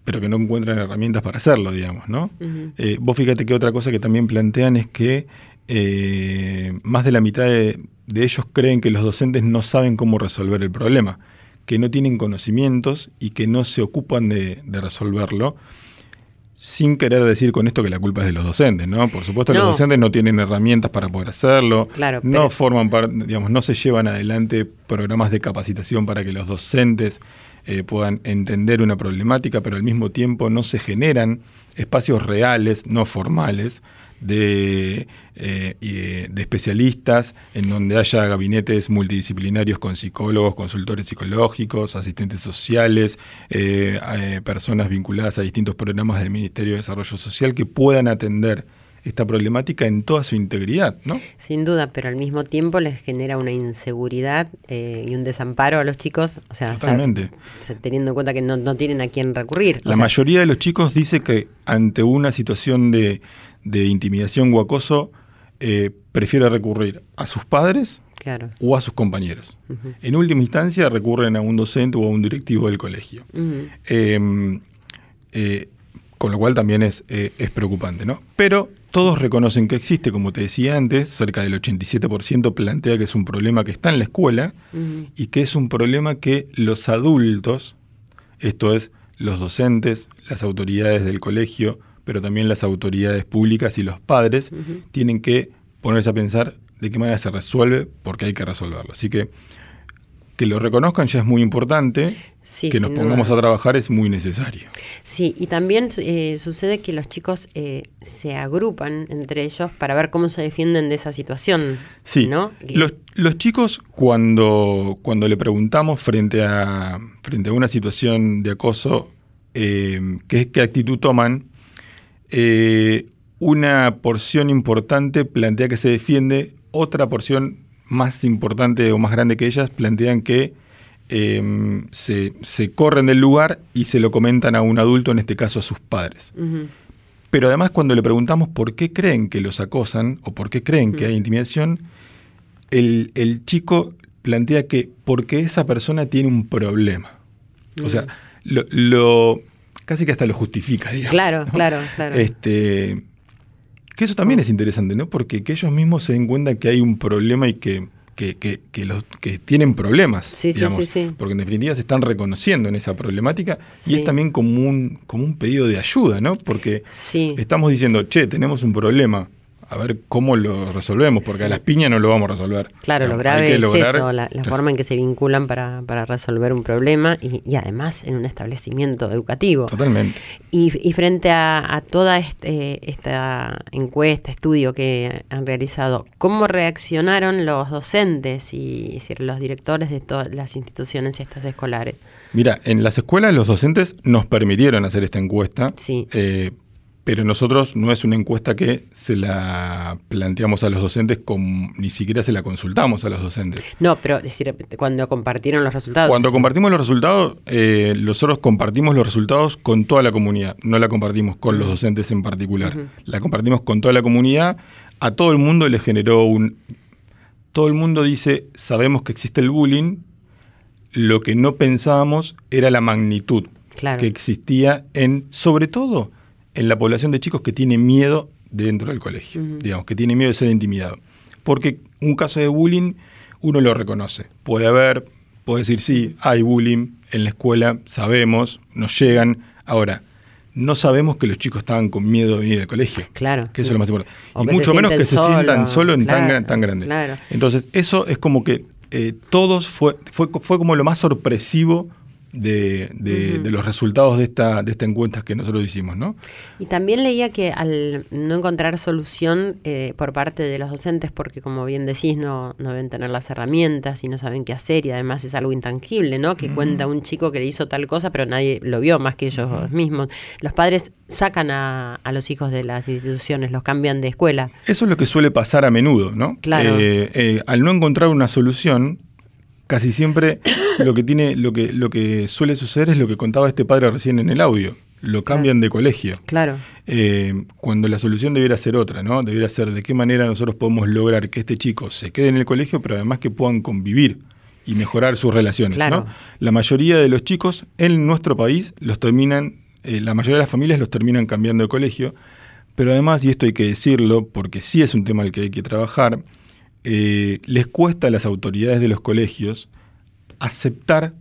pero que no encuentran herramientas para hacerlo, digamos, ¿no? Eh, vos fíjate que otra cosa que también plantean es que eh, más de la mitad de, de ellos creen que los docentes no saben cómo resolver el problema, que no tienen conocimientos y que no se ocupan de, de resolverlo, sin querer decir con esto que la culpa es de los docentes, ¿no? Por supuesto, No. los docentes no tienen herramientas para poder hacerlo, Claro, no pero- forman parte, digamos, no se llevan adelante programas de capacitación para que los docentes eh, puedan entender una problemática, pero al mismo tiempo no se generan espacios reales, no formales, de, eh, eh, especialistas en donde haya gabinetes multidisciplinarios con psicólogos, consultores psicológicos, asistentes sociales, personas vinculadas a distintos programas del Ministerio de Desarrollo Social que puedan atender esta problemática en toda su integridad, ¿no? Sin duda, pero al mismo tiempo les genera una inseguridad eh, y un desamparo a los chicos, o sea, Totalmente. teniendo en cuenta que no, no tienen a quién recurrir. O La sea, mayoría de los chicos dice que ante una situación de, de intimidación o acoso eh, prefiere recurrir a sus padres Claro. o a sus compañeros. En última instancia recurren a un docente o a un directivo del colegio. Ujú. Eh, eh, con lo cual también es, eh, es preocupante, ¿no? Pero todos reconocen que existe, como te decía antes, cerca del 87% plantea que es un problema que está en la escuela y que es un problema que los adultos, esto es, los docentes, las autoridades del colegio, pero también las autoridades públicas y los padres, tienen que ponerse a pensar de qué manera se resuelve, porque hay que resolverlo. Así que que lo reconozcan ya es muy importante, Sí, que nos pongamos duda. a trabajar es muy necesario. Sí, y también eh, sucede que los chicos eh, se agrupan entre ellos para ver cómo se defienden de esa situación. Sí, ¿no? Los, los chicos cuando, cuando le preguntamos frente a, frente a una situación de acoso, eh, ¿qué, qué actitud toman? Eh, una porción importante plantea que se defiende, otra porción más importante o más grande que ellas plantean que eh, se, se corren del lugar y se lo comentan a un adulto, en este caso a sus padres. Pero además cuando le preguntamos por qué creen que los acosan o por qué creen que hay intimidación, el, el chico plantea que porque esa persona tiene un problema. O sea, lo, lo- casi que hasta lo justifica, digamos. Claro, ¿no? claro, claro. Este, que eso también es interesante, ¿no? Porque que ellos mismos se den cuenta que hay un problema y que, que, que- que los, que tienen problemas, Sí, sí, digamos, sí, sí. porque en definitiva se están reconociendo en esa problemática y es también como un, como un pedido de ayuda, ¿no? Porque estamos diciendo, che, tenemos un problema a ver cómo lo resolvemos, porque a las piñas no lo vamos a resolver. Claro, lo Hay grave es lograr- eso, la, la forma en que se vinculan para, para resolver un problema y, y además en un establecimiento educativo. Totalmente. Y, y frente a, a toda este- esta encuesta, estudio que han realizado, ¿cómo reaccionaron los docentes y decir, los directores de todas las instituciones estas escolares? Mira, en las escuelas los docentes nos permitieron hacer esta encuesta, Sí. eh, pero nosotros no es una encuesta que se la planteamos a los docentes, con, ni siquiera se la consultamos a los docentes. No, pero es decir, cuando compartieron los resultados. Cuando compartimos los resultados, eh, nosotros compartimos los resultados con toda la comunidad, no la compartimos con los docentes en particular. La compartimos con toda la comunidad. A todo el mundo le generó un... Todo el mundo dice, sabemos que existe el bullying, lo que no pensábamos era la magnitud Claro. que existía en, sobre todo, en la población de chicos que tiene miedo dentro del colegio, digamos, que tiene miedo de ser intimidado. Porque un caso de bullying uno lo reconoce. Puede haber, puede decir, sí, hay bullying en la escuela, sabemos, nos llegan. Ahora, no sabemos que los chicos estaban con miedo de venir al colegio. Claro. Que eso es lo más importante. O y mucho menos que se sientan solos, solos en claro, tan grande. claro. Entonces, eso es como que eh, todos fue, fue, fue como lo más sorpresivo de, de- de los resultados de esta, de esta encuesta que nosotros hicimos, ¿no? Y también leía que al no encontrar solución eh, por parte de los docentes, porque como bien decís, no, no deben tener las herramientas y no saben qué hacer, y además es algo intangible, ¿no? Que cuenta un chico que le hizo tal cosa, pero nadie lo vio más que ellos mismos. Los padres sacan a, a los hijos de las instituciones, los cambian de escuela. Eso es lo que suele pasar a menudo, ¿no? Claro. Eh, eh, al no encontrar una solución, casi siempre lo que tiene, lo que, lo que suele suceder es lo que contaba este padre recién en el audio. Lo cambian de colegio. Claro. Eh, cuando la solución debiera ser otra, ¿no? Debiera ser de qué manera nosotros podemos lograr que este chico se quede en el colegio, pero además que puedan convivir y mejorar sus relaciones, Claro. ¿no? La mayoría de los chicos en nuestro país los terminan, eh, la mayoría de las familias los terminan cambiando de colegio, pero además, y esto hay que decirlo, porque sí es un tema al que hay que trabajar, eh, les cuesta a las autoridades de los colegios aceptar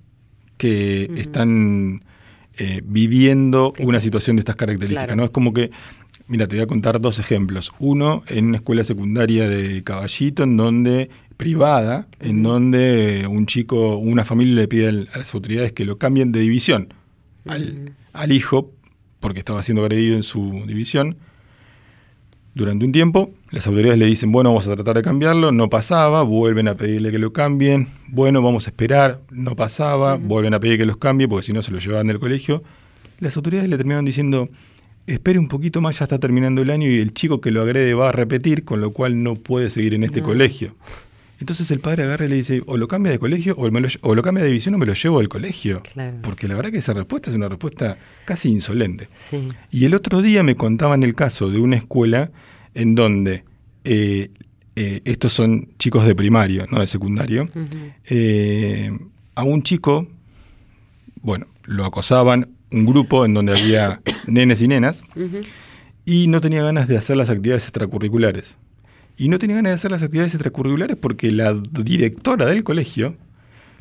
que están eh, viviendo una situación de estas características. Claro. ¿no? Es como que, mira, te voy a contar dos ejemplos. Uno, en una escuela secundaria de Caballito, en donde privada, en donde un chico, una familia le pide a las autoridades que lo cambien de división al, al hijo, porque estaba siendo agredido en su división. Durante un tiempo, las autoridades le dicen, bueno, vamos a tratar de cambiarlo, no pasaba, vuelven a pedirle que lo cambien, bueno, vamos a esperar, no pasaba, vuelven a pedir que los cambie, porque si no se lo llevaban del colegio. Las autoridades le terminaron diciendo, espere un poquito más, ya está terminando el año y el chico que lo agrede va a repetir, con lo cual no puede seguir en este colegio. Entonces el padre agarra y le dice, o lo cambia de colegio, o, me lo, lle- o lo cambia de división o me lo llevo del colegio. Claro. Porque la verdad que esa respuesta es una respuesta casi insolente. Sí. Y el otro día me contaban el caso de una escuela en donde eh, eh, estos son chicos de primario, no de secundario. eh, a un chico, bueno, lo acosaban un grupo en donde había (coughs) nenes y nenas y no tenía ganas de hacer las actividades extracurriculares. Y no tenía ganas de hacer las actividades extracurriculares porque la directora del colegio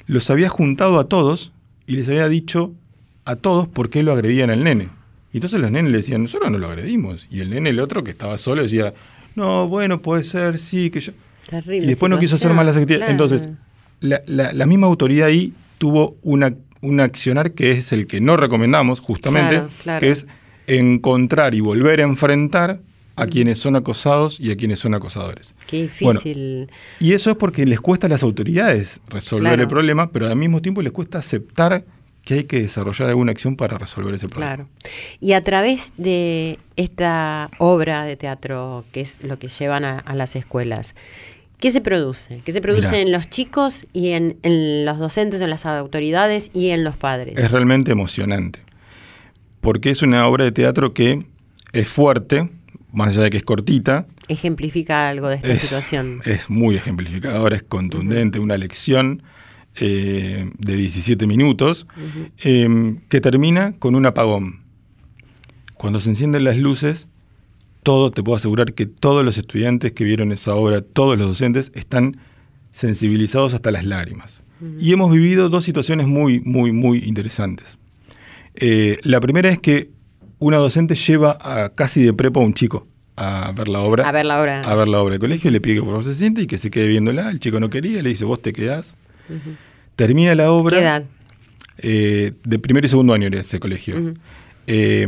los había juntado a todos y les había dicho a todos por qué lo agredían al nene. Y entonces los nenes le decían, nosotros no lo agredimos. Y el nene, el otro que estaba solo, decía, no, bueno, puede ser, sí, que yo... Terrible Y después no quiso hacer más las actividades. claro. Entonces, la, la- la misma autoridad ahí tuvo una, un accionar que es el que no recomendamos, justamente, Claro, claro. que es encontrar y volver a enfrentar a quienes son acosados y a quienes son acosadores. Qué Bueno, difícil. y eso es porque les cuesta a las autoridades resolver Claro. el problema, pero al mismo tiempo les cuesta aceptar que hay que desarrollar alguna acción para resolver ese problema. Claro. Y a través de esta obra de teatro, que es lo que llevan a, a las escuelas, ¿qué se produce? ¿Qué se produce Mirá. en los chicos y en, en los docentes, en las autoridades y en los padres? Es realmente emocionante, porque es una obra de teatro que es fuerte, más allá de que es cortita, Ejemplifica algo de esta es, situación. es muy ejemplificadora, es contundente, una lección eh, de 17 minutos eh, que termina con un apagón. Cuando se encienden las luces, todo, te puedo asegurar que todos los estudiantes que vieron esa obra, todos los docentes, están sensibilizados hasta las lágrimas. Y hemos vivido dos situaciones muy, muy, muy interesantes. Eh, la primera es que una docente lleva a casi de prepa a un chico a ver la obra. A ver la obra. A ver la obra del colegio, le pide que por favor se siente y que se quede viéndola. El chico no quería, le dice, vos te quedás. Termina la obra. ¿Qué edad? Eh, de primer y segundo año era ese colegio. Eh,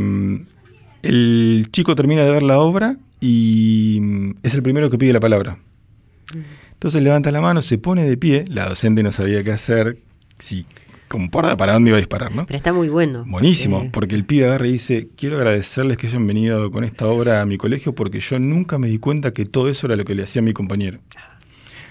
el chico termina de ver la obra y mm, es el primero que pide la palabra. Entonces levanta la mano, se pone de pie, la docente no sabía qué hacer, si comporta para dónde iba a disparar, ¿no? Pero está muy bueno. Buenísimo, porque- porque el pibe agarra y dice, quiero agradecerles que hayan venido con esta obra a mi colegio porque yo nunca me di cuenta que todo eso era lo que le hacía a mi compañero.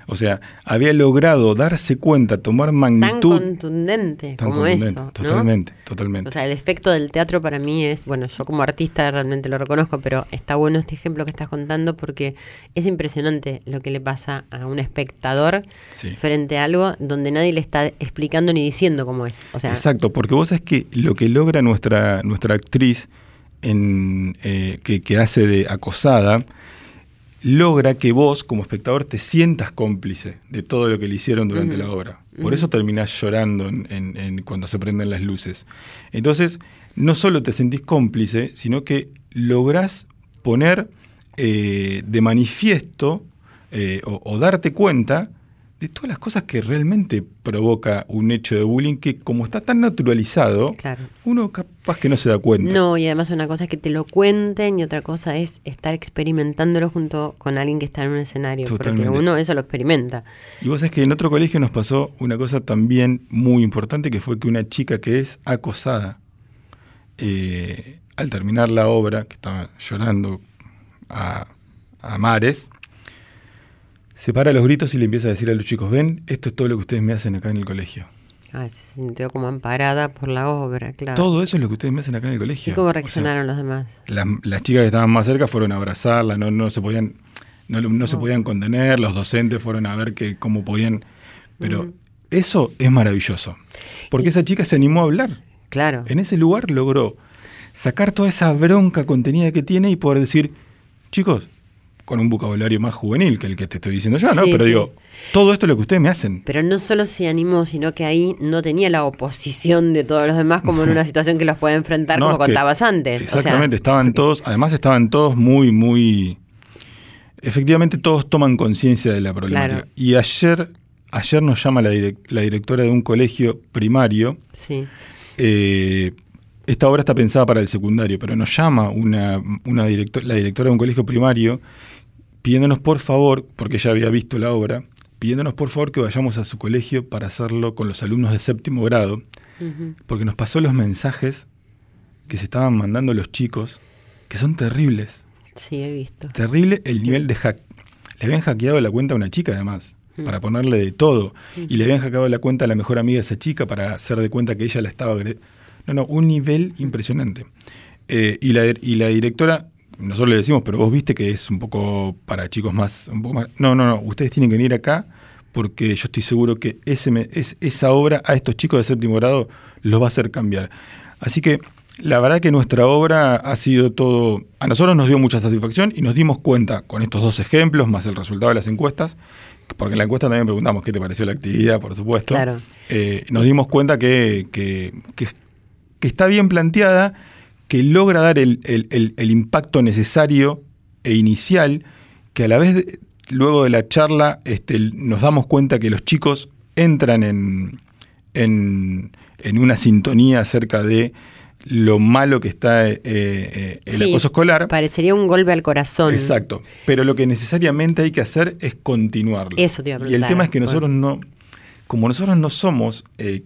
O sea, había logrado darse cuenta, tomar Tan magnitud. contundente tan como contundente. eso. ¿no? Totalmente, totalmente. O sea, el efecto del teatro para mí es, bueno, yo como artista realmente lo reconozco, pero está bueno este ejemplo que estás contando porque es impresionante lo que le pasa a un espectador Sí. frente a algo donde nadie le está explicando ni diciendo cómo es. O sea, Exacto, porque vos sabés que lo que logra nuestra, nuestra actriz en, eh, que, que hace de acosada, logra que vos, como espectador, te sientas cómplice de todo lo que le hicieron durante la obra. Por eso terminás llorando en- en- en cuando se prenden las luces. Entonces, no solo te sentís cómplice, sino que lográs poner eh, de manifiesto eh, o, o darte cuenta de todas las cosas que realmente provoca un hecho de bullying que como está tan naturalizado, Claro. uno capaz que no se da cuenta. No, y además una cosa es que te lo cuenten y otra cosa es estar experimentándolo junto con alguien que está en un escenario. Totalmente. Porque uno eso lo experimenta. Y vos sabés que en otro colegio nos pasó una cosa también muy importante, que fue que una chica que es acosada, eh, al terminar la obra, que estaba llorando a, a mares, se para los gritos y le empieza a decir a los chicos, ven, esto es todo lo que ustedes me hacen acá en el colegio. Ah, se sintió como amparada por la obra, claro. Todo eso es lo que ustedes me hacen acá en el ¿Y colegio. cómo O sea, reaccionaron los demás? las, las chicas que estaban más cerca fueron a abrazarla, no, no se podían, no, no se podían contener, los docentes fueron a ver que, cómo podían. Pero eso es maravilloso. Porque esa chica se animó a hablar. Claro. En ese lugar logró sacar toda esa bronca contenida que tiene y poder decir, chicos, con un vocabulario más juvenil que el que te estoy diciendo yo, ¿no? Sí, Pero sí. digo, todo esto es lo que ustedes me hacen. Pero no solo se animó, sino que ahí no tenía la oposición de todos los demás como en una (laughs) situación que los puede enfrentar, No, como contabas antes. O sea, Exactamente, estaban todos, además estaban todos muy, muy... Efectivamente todos toman conciencia de la problemática. Claro. Y ayer, ayer nos llama la, direc- la directora de un colegio primario, sí. eh, esta obra está pensada para el secundario, pero nos llama una, una director- la directora de un colegio primario pidiéndonos por favor, porque ella había visto la obra, pidiéndonos por favor que vayamos a su colegio para hacerlo con los alumnos de séptimo grado, porque nos pasó los mensajes que se estaban mandando los chicos, que son terribles. Sí, he visto. Terrible el nivel de hack. Le habían hackeado la cuenta a una chica además, para ponerle de todo. Y le habían hackeado la cuenta a la mejor amiga de esa chica para hacer de cuenta que ella la estaba... No, no, un nivel impresionante. Eh, y, la, y la directora, nosotros le decimos, pero vos viste que es un poco para chicos más... Un poco más no, no, no, ustedes tienen que venir acá porque yo estoy seguro que ese me- es, esa obra a estos chicos de séptimo grado los va a hacer cambiar. Así que la verdad que nuestra obra ha sido todo, a nosotros nos dio mucha satisfacción y nos dimos cuenta con estos dos ejemplos, más el resultado de las encuestas, porque en la encuesta también preguntamos qué te pareció la actividad, por supuesto. Claro. Eh, nos dimos cuenta que, que- que- que está bien planteada, que logra dar el, el- el- el impacto necesario e inicial, que a la vez, de- luego de la charla, este, nos damos cuenta que los chicos entran en, en, en una sintonía acerca de lo malo que está eh, eh, el Sí, acoso escolar. Parecería un golpe al corazón. Exacto. Pero lo que necesariamente hay que hacer es continuarlo. Eso te iba a Y el preguntar, tema es que bueno. nosotros no, como nosotros no somos eh,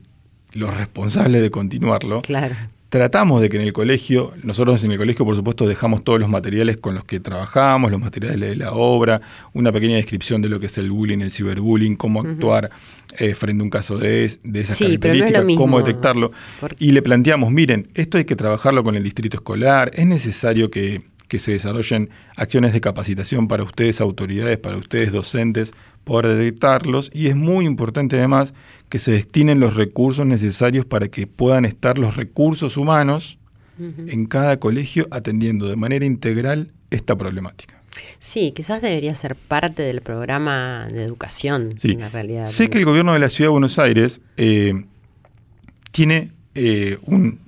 los responsables de continuarlo, Claro. Tratamos de que en el colegio, nosotros en el colegio por supuesto dejamos todos los materiales con los que trabajamos, los materiales de la obra, una pequeña descripción de lo que es el bullying, el ciberbullying, cómo actuar eh, frente a un caso de, es- de esas Sí, pero no es lo características, cómo detectarlo. porque- Y le planteamos, miren, esto hay que trabajarlo con el distrito escolar, es necesario que, que se desarrollen acciones de capacitación para ustedes autoridades, para ustedes docentes, poder detectarlos y es muy importante además que se destinen los recursos necesarios para que puedan estar los recursos humanos en cada colegio atendiendo de manera integral esta problemática. Sí, quizás debería ser parte del programa de educación, Sí. en la realidad. Sé que el gobierno de la ciudad de Buenos Aires eh, tiene eh, un,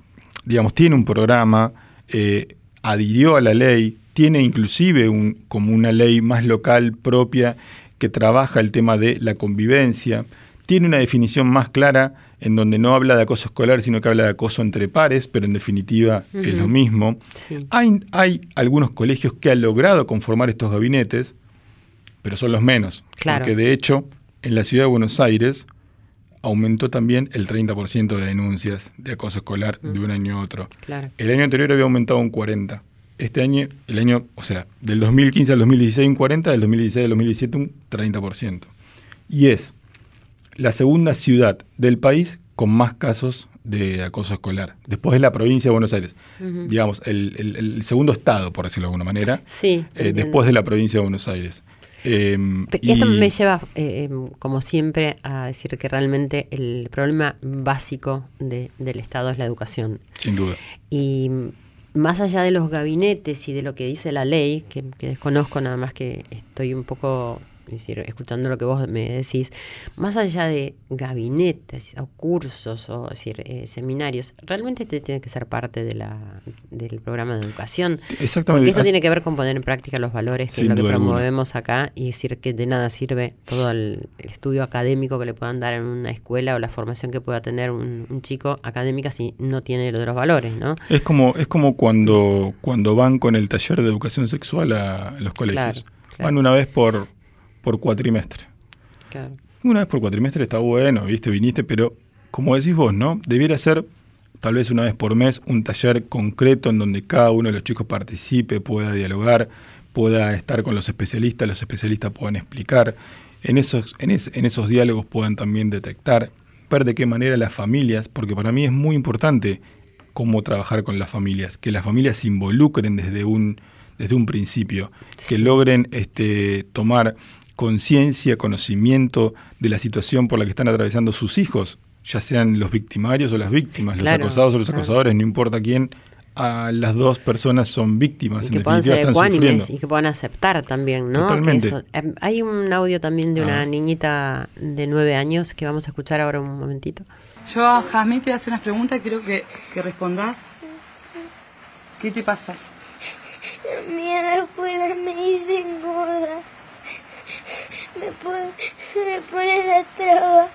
digamos, tiene un programa, eh, adhirió a la ley tiene inclusive un, como una ley más local propia que trabaja el tema de la convivencia, tiene una definición más clara en donde no habla de acoso escolar, sino que habla de acoso entre pares, pero en definitiva es lo mismo. Hay, hay, algunos colegios que han logrado conformar estos gabinetes, pero son los menos. Claro. Porque de hecho, en la ciudad de Buenos Aires aumentó también el 30% de denuncias de acoso escolar de un año a otro. Claro. El año anterior había aumentado un 40%. Este año, el año, o sea, del 2015 al 2016 un 40%, del 2016 al 2017 un 30%. Y es la segunda ciudad del país con más casos de acoso escolar, después de la provincia de Buenos Aires. Digamos, el, el- el segundo estado, por decirlo de alguna manera, Sí. eh, después de la provincia de Buenos Aires. Em, Pero Esto y- me lleva, eh, em, como siempre, a decir que realmente el problema básico de- del Estado es la educación. Sin duda. Y más allá de los gabinetes y de lo que dice la ley, que, desconozco nada más que estoy un poco es decir, escuchando lo que vos me decís, más allá de gabinetes o cursos o decir, eh, seminarios, realmente te tiene que ser parte de la, del programa de educación. Exactamente. Porque esto tiene que ver con poner en práctica los valores, que Sin es lo que alguna. promovemos acá, y decir que de nada sirve todo el, estudio académico que le puedan dar en una escuela o la formación que pueda tener un, un chico académica si no tiene lo de los valores, ¿no? Es como, es como cuando, cuando van con el taller de educación sexual a los colegios. Claro, claro. Van una vez por, por cuatrimestre. Claro. Una vez por cuatrimestre está bueno, viste, viniste, pero como decís vos, ¿no? Debiera ser tal vez una vez por mes un taller concreto en donde cada uno de los chicos participe, pueda dialogar, pueda estar con los especialistas, los especialistas puedan explicar, en esos, en, es- en esos diálogos puedan también detectar, ver de qué manera las familias, porque para mí es muy importante cómo trabajar con las familias, que las familias se involucren desde un, desde un principio, que logren este, tomar conciencia, conocimiento de la situación por la que están atravesando sus hijos, ya sean los victimarios o las víctimas, los acosados o los claro. acosadores, no importa quién, a las dos personas son víctimas, Y en que puedan ser están ecuánimes y que puedan aceptar también, ¿no? Totalmente. Eso- em, hay un audio también de una Ah. niñita de nueve años que vamos a escuchar ahora un momentito. Yo, Jazmín, te voy a hacer unas preguntas y quiero que, que respondas. ¿Qué te pasó? A mí en la escuela me dicen gorda. Me ponen, me ponen la traba.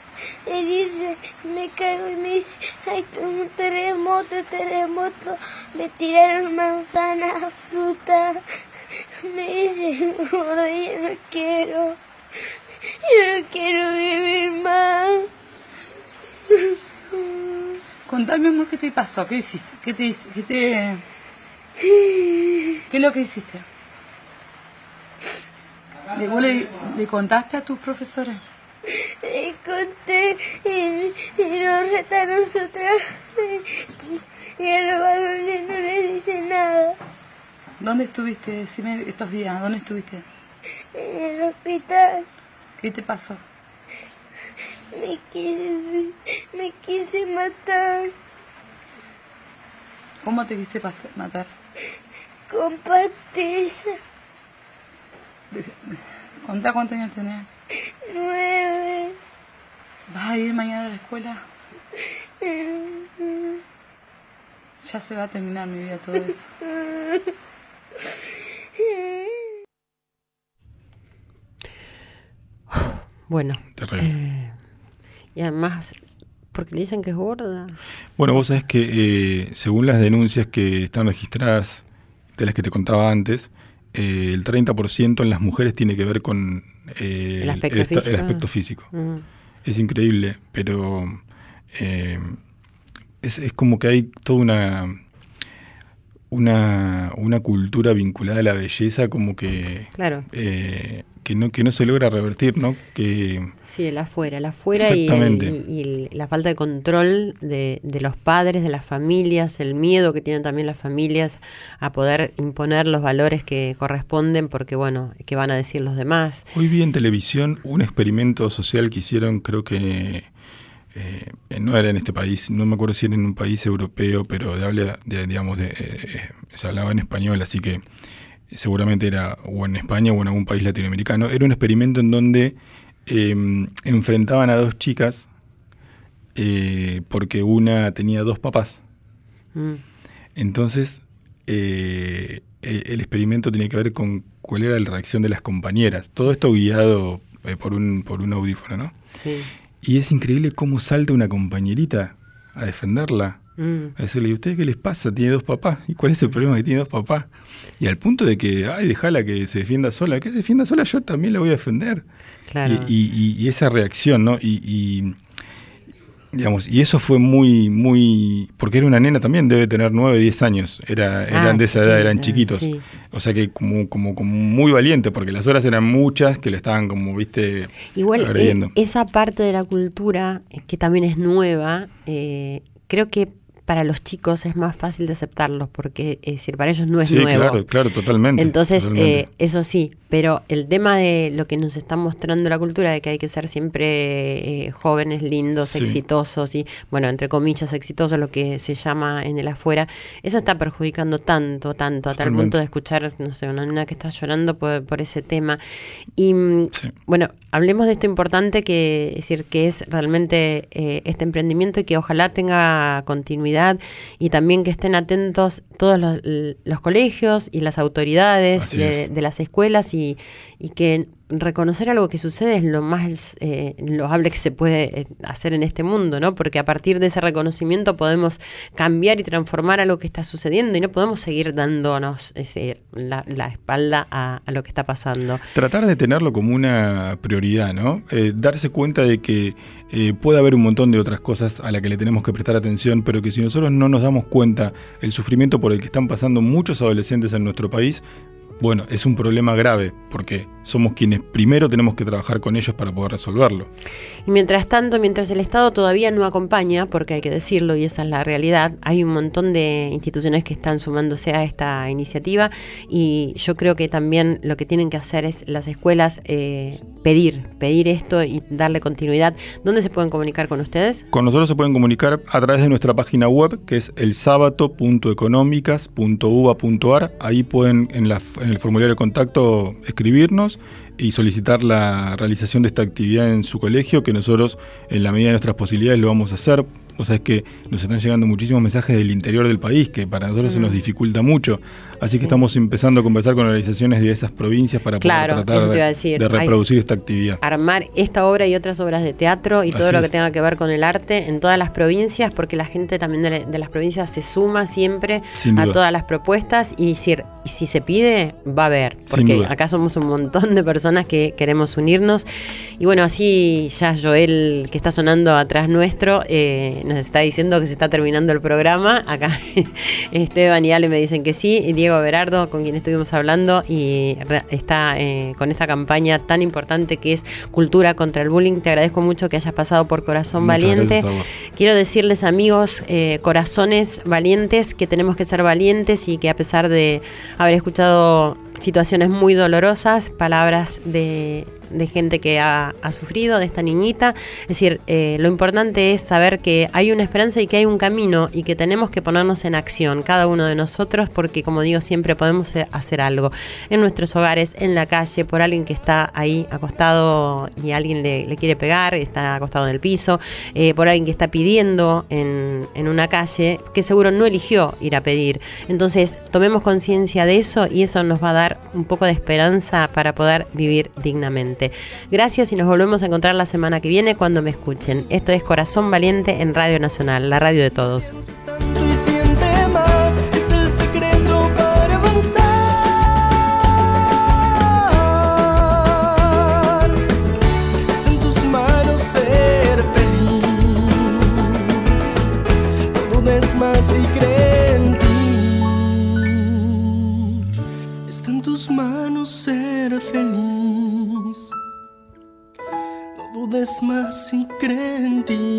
Me dicen, me caigo y me dicen, hay un terremoto, terremoto. Me tiraron manzana, fruta. Me dicen gorda y yo no quiero. Yo no quiero vivir más. Contame, amor, ¿qué te pasó? ¿Qué hiciste? ¿Qué te, qué te... (laughs) ¿Qué es lo que hiciste? ¿Le, vos le, le contaste a tus profesores? Le conté y, y nos retan a nosotras. Y a los varones no les dice nada. ¿Dónde estuviste? Decime estos días, ¿dónde estuviste? En el hospital ¿Qué te pasó? me quise, me quise matar ¿Cómo te quisiste pas- matar? con pastillas. Contá cuántos años tenés. Nueve. ¿Vas a ir mañana a la escuela? Ya se va a terminar mi vida todo eso. (laughs) Bueno, Terrible. eh, y además, porque le dicen que es gorda. Bueno, vos sabés que eh, según las denuncias que están registradas, de las que te contaba antes, eh, el 30% en las mujeres tiene que ver con eh, El aspecto físico. aspecto físico. Es increíble, pero eh, es, es como que hay toda una, una, una cultura vinculada a la belleza como que, Claro. eh, que, no, que no se logra revertir, ¿no? Que, Sí, el afuera, el afuera y, el- y- la falta de control de, de los padres, de las familias, el miedo que tienen también las familias a poder imponer los valores que corresponden porque, bueno, ¿qué van a decir los demás? Hoy vi en televisión un experimento social que hicieron, creo que eh, no era en este país, no me acuerdo si era en un país europeo, pero de habla, de, digamos, de, eh, se hablaba en español, así que seguramente era o en España o en algún país latinoamericano. Era un experimento en donde eh, enfrentaban a dos chicas eh, porque una tenía dos papás. Mm. Entonces, eh, eh, el experimento tiene que ver con cuál era la reacción de las compañeras. Todo esto guiado eh, por, un, por un audífono, ¿no? Sí. Y es increíble cómo salta una compañerita a defenderla. Mm. A decirle, ¿y usted qué les pasa? Tiene dos papás. ¿Y cuál es el problema que tiene dos papás? Y al punto de que, ay, déjala que se defienda sola. Que se defienda sola, yo también la voy a defender. Claro. Y, y- y esa reacción, ¿no? Y, y, digamos, y eso fue muy, muy. Porque era una nena también, debe tener 9, 10 años. Era, eran Ah, de esa edad, eran chiquitos. sí. O sea que como, como, como muy valiente, porque las horas eran muchas que le estaban como, viste, Igual, agrediendo. eh, esa parte de la cultura, eh, que también es nueva, eh, creo que para los chicos es más fácil de aceptarlos, porque es decir, para ellos no es sí, nuevo. claro, claro, totalmente. Entonces, totalmente. eh, eso sí, pero el tema de lo que nos está mostrando la cultura, de que hay que ser siempre eh, jóvenes, lindos, Sí. exitosos y, bueno, entre comillas, exitosos, lo que se llama en el afuera, eso está perjudicando tanto, tanto, a tal Totalmente. punto de escuchar, no sé, una nena que está llorando por, por ese tema. Y, mm, Sí. bueno, hablemos de esto importante que es decir que es realmente eh, este emprendimiento y que ojalá tenga continuidad y también que estén atentos todos los, los colegios y las autoridades de, de las escuelas y, y que reconocer algo que sucede es lo más eh, loable que se puede eh, hacer en este mundo, ¿no? Porque a partir de ese reconocimiento podemos cambiar y transformar algo que está sucediendo y no podemos seguir dándonos ese, la, espalda a, a lo que está pasando. Tratar de tenerlo como una prioridad, ¿no? Eh, darse cuenta de que eh, puede haber un montón de otras cosas a las que le tenemos que prestar atención, pero que si nosotros no nos damos cuenta el sufrimiento por el que están pasando muchos adolescentes en nuestro país, bueno, es un problema grave, porque somos quienes primero tenemos que trabajar con ellos para poder resolverlo. Y mientras tanto, mientras el Estado todavía no acompaña, porque hay que decirlo y esa es la realidad, hay un montón de instituciones que están sumándose a esta iniciativa y yo creo que también lo que tienen que hacer es las escuelas eh, pedir, pedir esto y darle continuidad. ¿Dónde se pueden comunicar con ustedes? Con nosotros se pueden comunicar a través de nuestra página web, que es elsabato.económicas.uba.ar. Ahí pueden, en, la- en el formulario de contacto, escribirnos y solicitar la realización de esta actividad en su colegio, que nosotros, en la medida de nuestras posibilidades, lo vamos a hacer. O sea, es que nos están llegando muchísimos mensajes del interior del país, que para nosotros se nos dificulta mucho. Así que estamos empezando a conversar con organizaciones de esas provincias para Claro, poder tratar de, decir. de reproducir esta actividad. armar esta obra y otras obras de teatro y todo lo que es. tenga que ver con el arte en todas las provincias, porque la gente también de, de las provincias se suma siempre a todas las propuestas y decir, y si se pide, va a haber, porque acá somos un montón de personas que queremos unirnos. Y bueno, así ya Joel, que está sonando atrás nuestro, eh, nos está diciendo que se está terminando el programa. Acá (laughs) Esteban y Ale me dicen que sí, Diego Berardo, con quien estuvimos hablando, y está eh, con esta campaña tan importante que es Cultura contra el Bullying. Te agradezco mucho que hayas pasado por Corazón Muchas Valiente. Quiero decirles, amigos, eh, corazones valientes, que tenemos que ser valientes y que a pesar de haber escuchado situaciones muy dolorosas, palabras de, de gente que ha, sufrido, de esta niñita, es decir, eh, lo importante es saber que hay una esperanza y que hay un camino y que tenemos que ponernos en acción, cada uno de nosotros, porque como digo, siempre podemos hacer algo en nuestros hogares, en la calle, por alguien que está ahí acostado y alguien le, quiere pegar, está acostado en el piso, eh, por alguien que está pidiendo en, en una calle, que seguro no eligió ir a pedir. Entonces, tomemos conciencia de eso y eso nos va a dar un poco de esperanza para poder vivir dignamente. Gracias y nos volvemos a encontrar la semana que viene cuando me escuchen. Esto es Corazón Valiente en Radio Nacional, la radio de todos. Más y cree en ti.